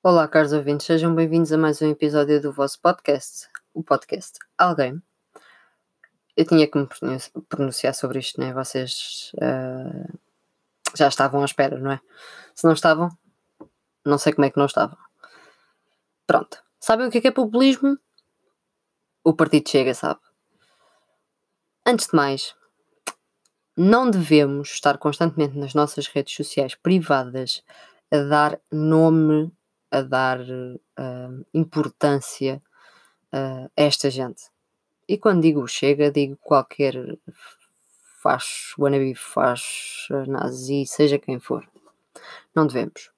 Olá, caros ouvintes, sejam bem-vindos a mais um episódio do vosso podcast, o podcast Alguém. Eu tinha que me pronunciar sobre isto, né? Vocês uh, já estavam à espera, não é? Se não estavam, não sei como é que não estavam. Pronto. Sabem o que é, que é populismo? O partido chega, sabe? Antes de mais, não devemos estar constantemente nas nossas redes sociais privadas a dar nome a dar uh, importância uh, a esta gente. E quando digo chega, digo qualquer faz wannabe, faz nazi, seja quem for. Não devemos.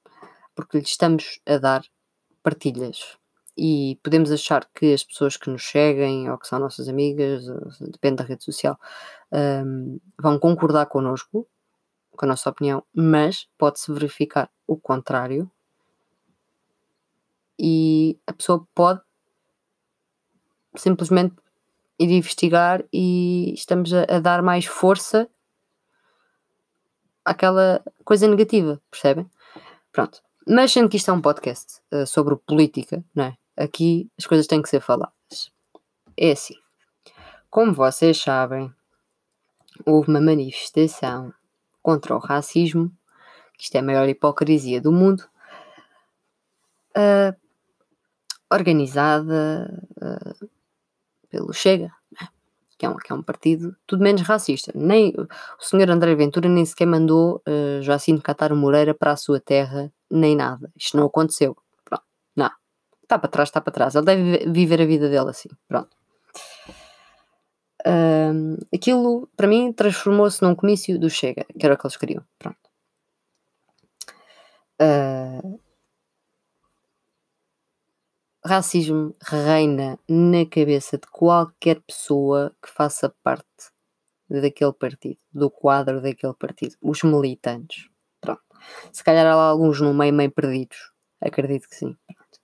Porque lhe estamos a dar partilhas. E podemos achar que as pessoas que nos seguem ou que são nossas amigas, depende da rede social, um, vão concordar connosco, com a nossa opinião, mas pode-se verificar o contrário e a pessoa pode simplesmente ir investigar e estamos a, a dar mais força àquela coisa negativa, percebem? Pronto. Mas sendo que isto é um podcast uh, sobre política, não é? Aqui as coisas têm que ser faladas. É assim. Como vocês sabem, houve uma manifestação contra o racismo, que isto é a maior hipocrisia do mundo, uh, organizada uh, pelo Chega, né? que, é um, que é um partido tudo menos racista. Nem, o senhor André Ventura nem sequer mandou uh, Jacinto Catar Moreira para a sua terra, nem nada. Isto não aconteceu. Pronto, não. Está para trás, está para trás. Ele deve viver a vida dele assim. Pronto. Aquilo, para mim, transformou-se num comício do Chega, que era o que eles queriam. Pronto. Uh, racismo reina na cabeça de qualquer pessoa que faça parte daquele partido, do quadro daquele partido, os militantes. Pronto. Se calhar há alguns no meio meio perdidos, acredito que sim. Pronto.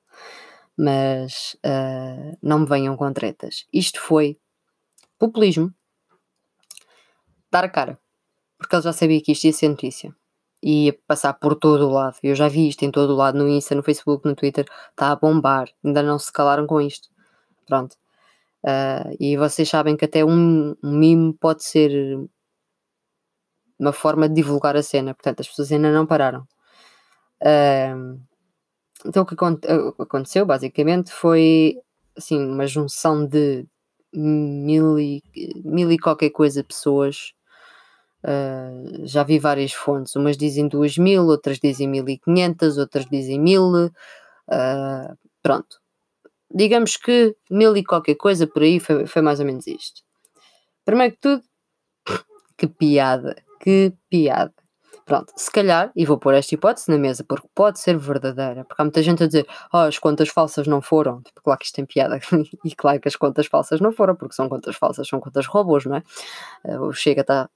Mas uh, não me venham com tretas. Isto foi populismo. Dar a cara. Porque ele já sabia que isto ia ser notícia e passar por todo o lado. Eu já vi isto em todo o lado, no Insta, no Facebook, no Twitter, está a bombar. Ainda não se calaram com isto. Pronto. Uh, e vocês sabem que até um, um mime pode ser uma forma de divulgar a cena, portanto as pessoas ainda não pararam. Uh, então o que aconteceu basicamente foi assim, uma junção de mil e, mil e qualquer coisa pessoas Uh, já vi várias fontes, umas dizem 2 mil, outras dizem 1500, outras dizem 1000. Uh, pronto. Digamos que mil e qualquer coisa por aí foi, foi mais ou menos isto. Primeiro que tudo, que piada, que piada. Pronto, se calhar, e vou pôr esta hipótese na mesa, porque pode ser verdadeira, porque há muita gente a dizer, oh, as contas falsas não foram, tipo, claro que isto tem piada, e claro que as contas falsas não foram, porque são contas falsas, são contas robôs, não é? Uh, o Chega está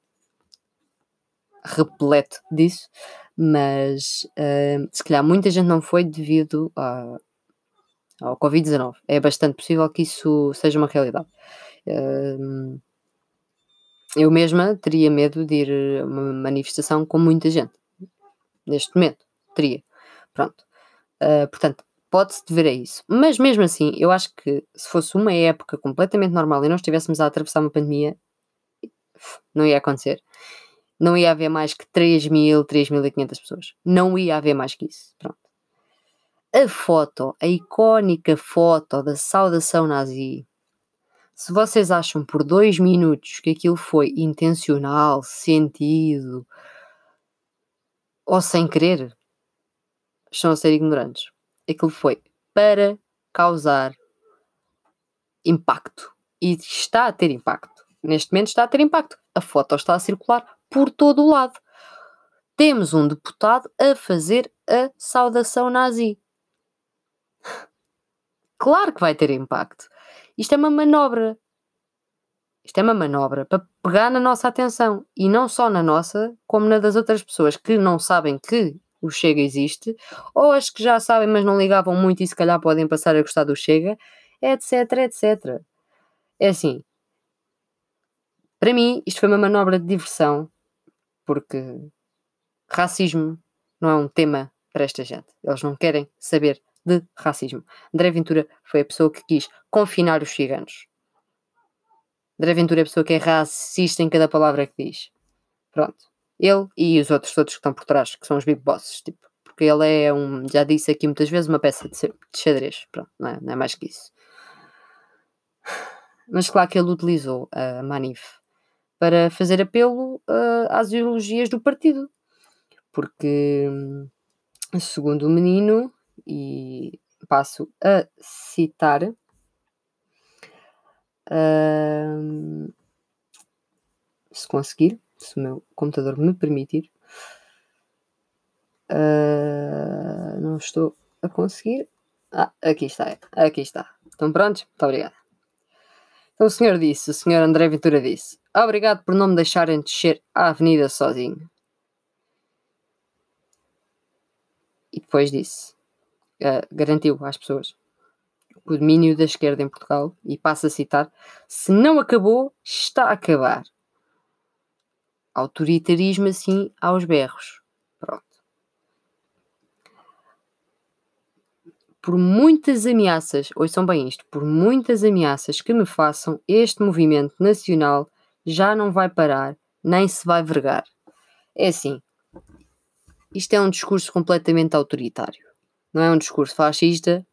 repleto disso, mas uh, se calhar muita gente não foi devido a, ao Covid-19. É bastante possível que isso seja uma realidade. Uh, eu mesma teria medo de ir a uma manifestação com muita gente. Neste momento, teria. Pronto. Uh, portanto, pode-se dever a isso. Mas mesmo assim, eu acho que se fosse uma época completamente normal e não estivéssemos a atravessar uma pandemia, não ia acontecer não ia haver mais que 3 mil, 3.500 pessoas. Não ia haver mais que isso. Pronto. A foto, a icónica foto da saudação nazi, se vocês acham por dois minutos que aquilo foi intencional, sentido ou sem querer, estão a ser ignorantes. Aquilo foi para causar impacto. E está a ter impacto. Neste momento está a ter impacto. A foto está a circular por todo o lado. Temos um deputado a fazer a saudação nazi. Claro que vai ter impacto. Isto é uma manobra. Isto é uma manobra para pegar na nossa atenção. E não só na nossa, como na das outras pessoas que não sabem que o Chega existe, ou as que já sabem, mas não ligavam muito e se calhar podem passar a gostar do Chega, etc, etc. É assim. Para mim, isto foi uma manobra de diversão porque racismo não é um tema para esta gente. Eles não querem saber de racismo. André Ventura foi a pessoa que quis confinar os ciganos. André Ventura é a pessoa que é racista em cada palavra que diz. Pronto. Ele e os outros todos que estão por trás, que são os big bosses, tipo. Porque ele é um, já disse aqui muitas vezes, uma peça de, xadrez. Pronto, não é, não é mais que isso. Mas claro que ele utilizou a Manif para fazer apelo uh, às ideologias do partido. Porque, segundo o menino, e passo a citar, uh, se conseguir, se o meu computador me permitir. Uh, não estou a conseguir. Ah, aqui está, aqui está. Estão prontos? Muito obrigado. Então o senhor disse, o senhor André Ventura disse: Obrigado por não me deixarem descer a avenida sozinho. E depois disse: uh, garantiu às pessoas o domínio da esquerda em Portugal, e passo a citar: se não acabou, está a acabar. Autoritarismo assim aos berros. Pronto. Por muitas ameaças, ouçam bem isto, por muitas ameaças que me façam, este movimento nacional já não vai parar, nem se vai vergar. É assim, isto é um discurso completamente autoritário. Não é um discurso fascista.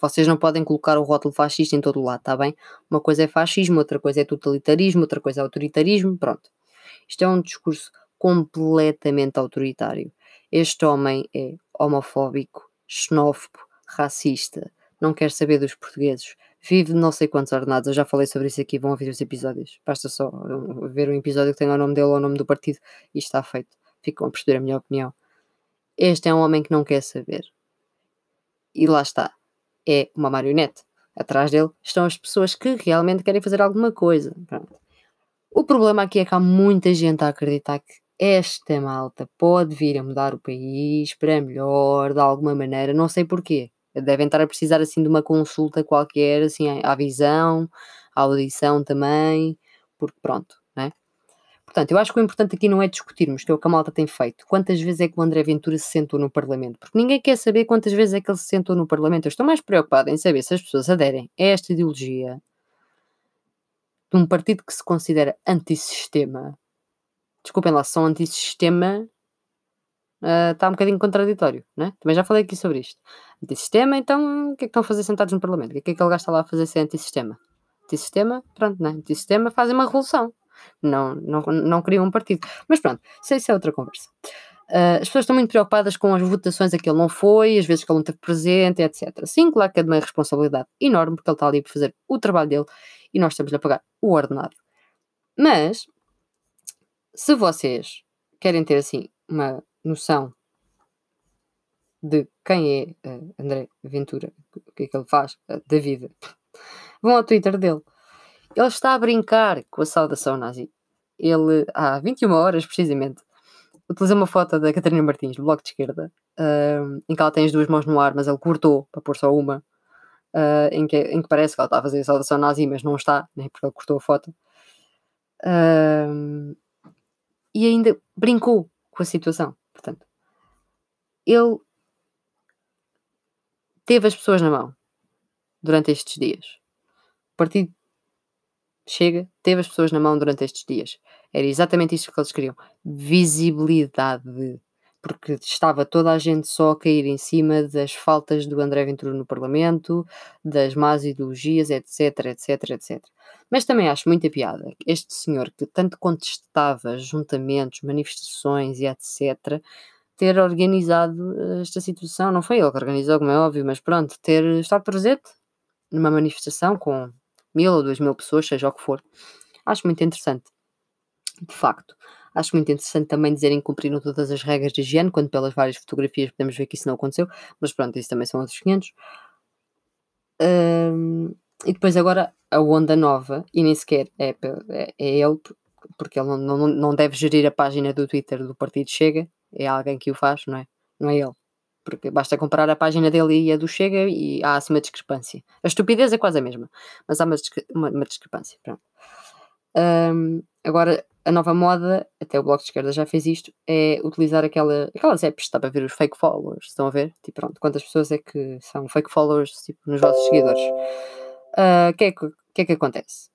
Vocês não podem colocar o rótulo fascista em todo o lado, está bem? Uma coisa é fascismo, outra coisa é totalitarismo, outra coisa é autoritarismo, pronto. Isto é um discurso completamente autoritário. Este homem é homofóbico, xenófobo, racista, não quer saber dos portugueses, vive de não sei quantos ordenados. Eu já falei sobre isso aqui, vão ouvir os episódios. Basta só ver um episódio que tenha o nome dele ou o nome do partido e está feito. Ficam a perceber a minha opinião. Este é um homem que não quer saber. E lá está. É uma marionete. Atrás dele estão as pessoas que realmente querem fazer alguma coisa. Pronto. O problema aqui é que há muita gente a acreditar que esta malta pode vir a mudar o país para melhor, de alguma maneira, não sei porquê. Devem estar a precisar assim de uma consulta qualquer, assim, à visão, à audição também, porque pronto, né? Portanto, eu acho que o importante aqui não é discutirmos, que é o que a malta tem feito. Quantas vezes é que o André Ventura se sentou no Parlamento? Porque ninguém quer saber quantas vezes é que ele se sentou no Parlamento. Eu estou mais preocupado em saber se as pessoas aderem a esta ideologia de um partido que se considera antissistema, desculpem lá, são antissistema, uh, está um bocadinho contraditório, né? Também já falei aqui sobre isto. Antissistema, então o que é que estão a fazer sentados no Parlamento? O que é que aquele gajo está lá a fazer sem antissistema? Antissistema, pronto, né? Antissistema fazem uma revolução. Não, não, não criam um partido. Mas pronto, isso é outra conversa. Uh, as pessoas estão muito preocupadas com as votações a que ele não foi, às vezes que ele não esteve presente, etc. Sim, claro que é de uma responsabilidade enorme, porque ele está ali para fazer o trabalho dele e nós estamos a pagar o ordenado. Mas, se vocês querem ter assim uma noção de quem é uh, André Ventura, o que é que ele faz uh, da vida, vão ao Twitter dele. Ele está a brincar com a saudação nazi. Ele, há 21 horas precisamente, utilizou uma foto da Catarina Martins, do Bloco de Esquerda, uh, em que ela tem as duas mãos no ar, mas ele cortou para pôr só uma uh, em, que, em que parece que ela está a fazer a saudação nazi, mas não está, né, porque ele cortou a foto. Uh, e ainda brincou com a situação. Portanto, ele teve as pessoas na mão durante estes dias. O partido chega, teve as pessoas na mão durante estes dias. Era exatamente isso que eles queriam: visibilidade porque estava toda a gente só a cair em cima das faltas do André Ventura no Parlamento, das más ideologias, etc, etc, etc. Mas também acho muita piada este senhor que tanto contestava juntamentos, manifestações e etc, ter organizado eh, esta situação. Não foi ele que organizou, como é óbvio, mas pronto, ter estado presente numa manifestação com mil ou duas mil pessoas, seja o que for. Acho muito interessante. De facto. Acho muito interessante também dizerem que cumpriram todas as regras de higiene, quando pelas várias fotografias podemos ver que isso não aconteceu, mas pronto, isso também são outros 500. Um, e depois agora a onda nova, e nem sequer é, é, é ele, porque ele não, não, não deve gerir a página do Twitter do Partido Chega, é alguém que o faz, não é? Não é ele. Porque basta comparar a página dele e a do Chega e há assim uma discrepância. A estupidez é quase a mesma, mas há uma, uma, uma discrepância. Um, agora, a nova moda, até o Bloco de Esquerda já fez isto, é utilizar aquela, aquelas apps, está para ver os fake followers, estão a ver? Tipo, pronto, quantas pessoas é que são fake followers tipo, nos vossos seguidores? O uh, que, é que, que é que acontece?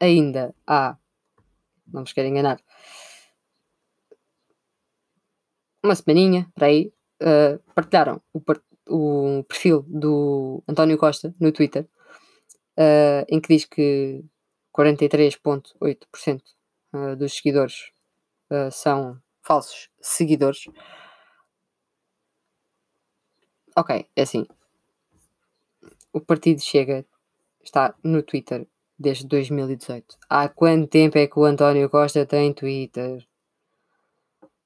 Ainda há, não vos quero enganar, uma semaninha, para aí, uh, partilharam o, o, perfil do António Costa no Twitter, uh, em que diz que 43,8% uh, dos seguidores são falsos seguidores. Ok, é assim. O partido chega, está no Twitter desde 2018. Há quanto tempo é que o António Costa tem Twitter?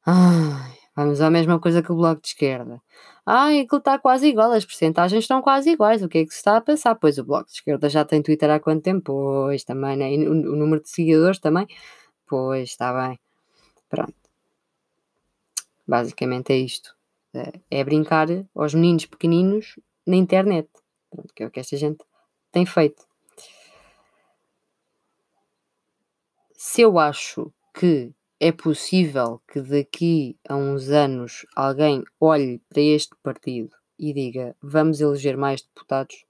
Ai, vamos à mesma coisa que o Bloco de Esquerda. Ai, aquilo está quase igual, as percentagens estão quase iguais. O que é que se está a pensar? Pois o Bloco de Esquerda já tem Twitter há quanto tempo? Pois também, né? E o, o número de seguidores também? Pois, está bem. Pronto. Basicamente é isto. É, é brincar aos meninos pequeninos na internet. Pronto, que é o que esta gente tem feito. Se eu acho que é possível que daqui a uns anos alguém olhe para este partido e diga vamos eleger mais deputados?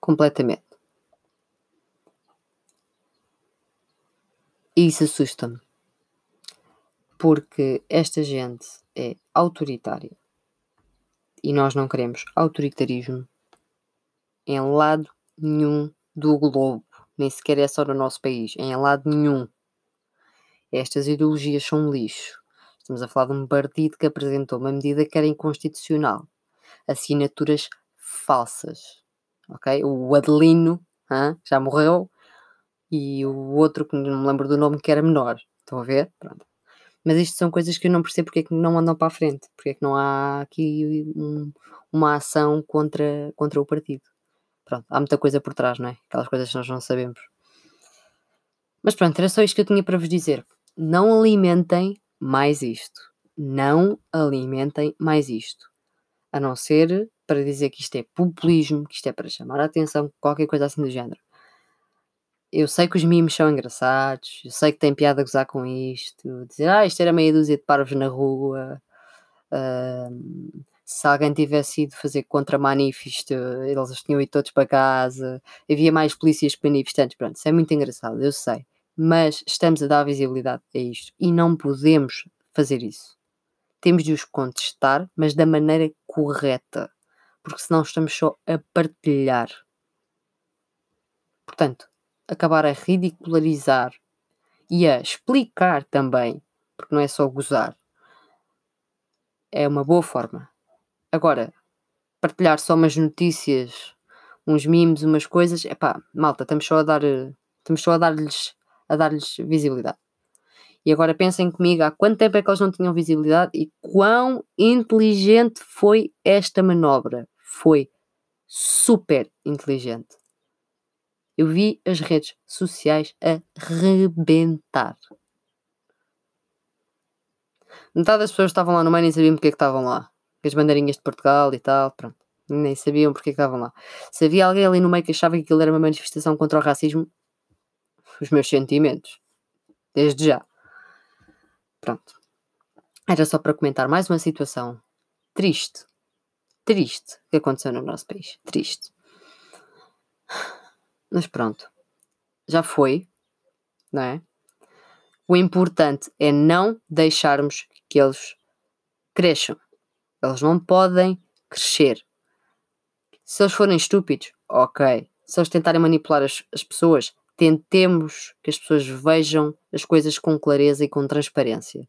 Completamente. E isso assusta-me. Porque esta gente é autoritária. E nós não queremos autoritarismo em lado nenhum do globo. Nem sequer é só no nosso país. Em lado nenhum. Estas ideologias são lixo. Estamos a falar de um partido que apresentou uma medida que era inconstitucional. Assinaturas falsas. Ok? O Adelino hein, já morreu e o outro que não me lembro do nome que era menor. Estão a ver? Pronto. Mas isto são coisas que eu não percebo porque é que não andam para a frente. Porque é que não há aqui um, uma ação contra, contra o partido. Pronto, há muita coisa por trás, não é? Aquelas coisas que nós não sabemos. Mas pronto, era só isto que eu tinha para vos dizer não alimentem mais isto. Não alimentem mais isto. A não ser para dizer que isto é populismo, que isto é para chamar a atenção, qualquer coisa assim do género. Eu sei que os memes são engraçados, eu sei que tem piada a gozar com isto, dizer, ah, isto era meia dúzia de parvos na rua, uh, se alguém tivesse ido fazer contra-manifesto, eles tinham ido todos para casa, havia mais polícias que manifestantes, pronto, isso é muito engraçado, eu sei mas estamos a dar visibilidade a isto e não podemos fazer isso. Temos de os contestar, mas da maneira correta, porque senão estamos só a partilhar. Portanto, acabar a ridicularizar e a explicar também, porque não é só gozar, é uma boa forma. Agora, partilhar só umas notícias, uns memes, umas coisas, é pá, malta, estamos só a dar, estamos só a dar-lhes a dar-lhes visibilidade. E agora pensem comigo há quanto tempo é que eles não tinham visibilidade e quão inteligente foi esta manobra. Foi super inteligente. Eu vi as redes sociais a rebentar. Metade das pessoas estavam lá no meio nem sabiam porque é que estavam lá. As bandeirinhas de Portugal e tal, pronto. Nem sabiam porque é que estavam lá. Se havia alguém ali no meio que achava que aquilo era uma manifestação contra o racismo, os meus sentimentos. Desde já. Pronto. Era só para comentar mais uma situação triste. Triste que aconteceu no nosso país. Triste. Mas pronto. Já foi. Não é? O importante é não deixarmos que eles cresçam. Eles não podem crescer. Se eles forem estúpidos, ok. Se eles tentarem manipular as, as pessoas, tentemos que as pessoas vejam as coisas com clareza e com transparência.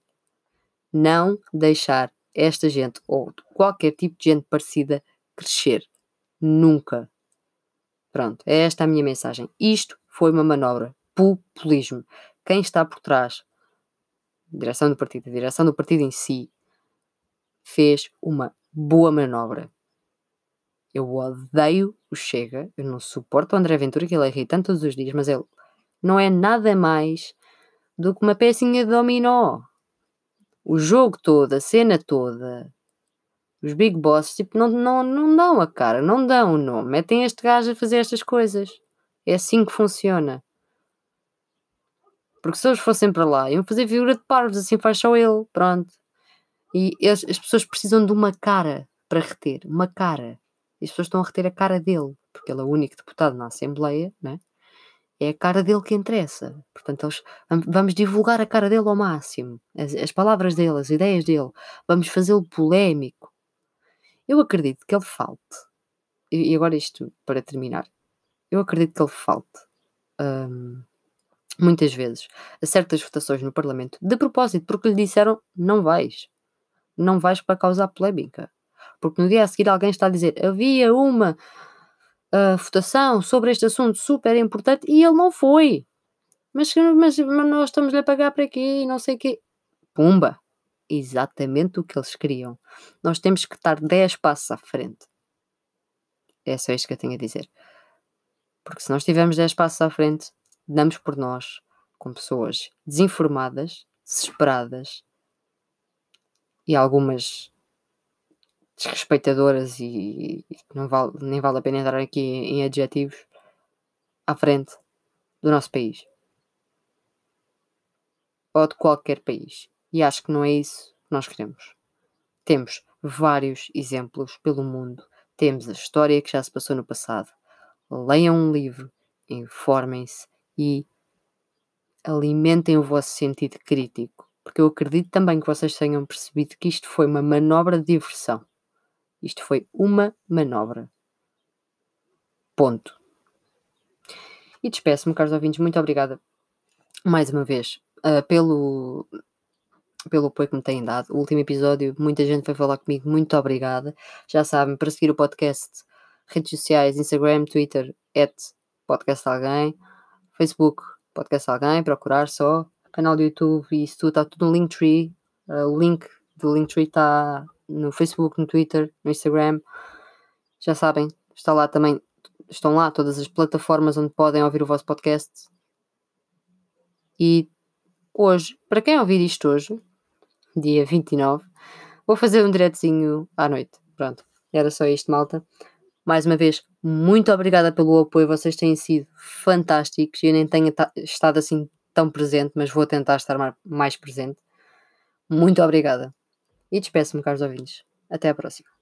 Não deixar esta gente ou qualquer tipo de gente parecida crescer. Nunca. Pronto, é esta a minha mensagem. Isto foi uma manobra. Populismo. Quem está por trás, direção do partido, a direção do partido em si, fez uma boa manobra. Eu odeio o Chega, eu não suporto o André Ventura, que ele é irritante todos os dias, mas ele não é nada mais do que uma pecinha de dominó. O jogo todo, a cena toda, os Big Boss, tipo, não, não, não dão a cara, não dão o nome. Metem este gajo a fazer estas coisas. É assim que funciona. Porque se eles fossem para lá, iam fazer figura de parvos, assim faz só ele, pronto. E as, as pessoas precisam de uma cara para reter, uma cara. E as pessoas estão a reter a cara dele, porque ele é o único deputado na Assembleia, né? é a cara dele que interessa. Portanto, eles, vamos divulgar a cara dele ao máximo, as, as palavras dele, as ideias dele, vamos fazê-lo polémico. Eu acredito que ele falte, e agora isto para terminar, eu acredito que ele falte hum, muitas vezes a certas votações no Parlamento de propósito, porque lhe disseram não vais, não vais para causar polémica. Porque no dia a seguir alguém está a dizer havia uma a votação sobre este assunto super importante e ele não foi. Mas, mas, mas nós estamos a pagar para quê? E não sei o quê. Pumba! Exatamente o que eles queriam. Nós temos que estar 10 passos à frente. É só isto que eu tenho a dizer. Porque se nós tivermos 10 passos à frente, damos por nós com pessoas desinformadas, desesperadas e algumas desrespeitadoras e não vale, nem vale a pena entrar aqui em adjetivos à frente do nosso país ou de qualquer país. E acho que não é isso que nós queremos. Temos vários exemplos pelo mundo, temos a história que já se passou no passado. Leiam um livro, informem-se e alimentem o vosso sentido crítico, porque eu acredito também que vocês tenham percebido que isto foi uma manobra de diversão. Isto foi uma manobra. Ponto. E despeço-me, caros ouvintes, muito obrigada mais uma vez uh, pelo, pelo apoio que me têm dado. O último episódio, muita gente foi falar comigo, muito obrigada. Já sabem, para seguir o podcast, redes sociais, Instagram, Twitter, at podcast alguém, Facebook, podcast alguém, procurar só, canal do YouTube e isso tudo, está tudo no Linktree. Uh, o link do Linktree está no Facebook, no Twitter, no Instagram. Já sabem, está lá também, estão lá todas as plataformas onde podem ouvir o vosso podcast. E hoje, para quem ouvir isto hoje, dia 29, vou fazer um diretezinho à noite. Pronto, era só isto, malta. Mais uma vez, muito obrigada pelo apoio, vocês têm sido fantásticos. Eu nem tenho estado assim tão presente, mas vou tentar estar mais presente. Muito obrigada. E despeço-me, caros ouvintes. Até à próxima.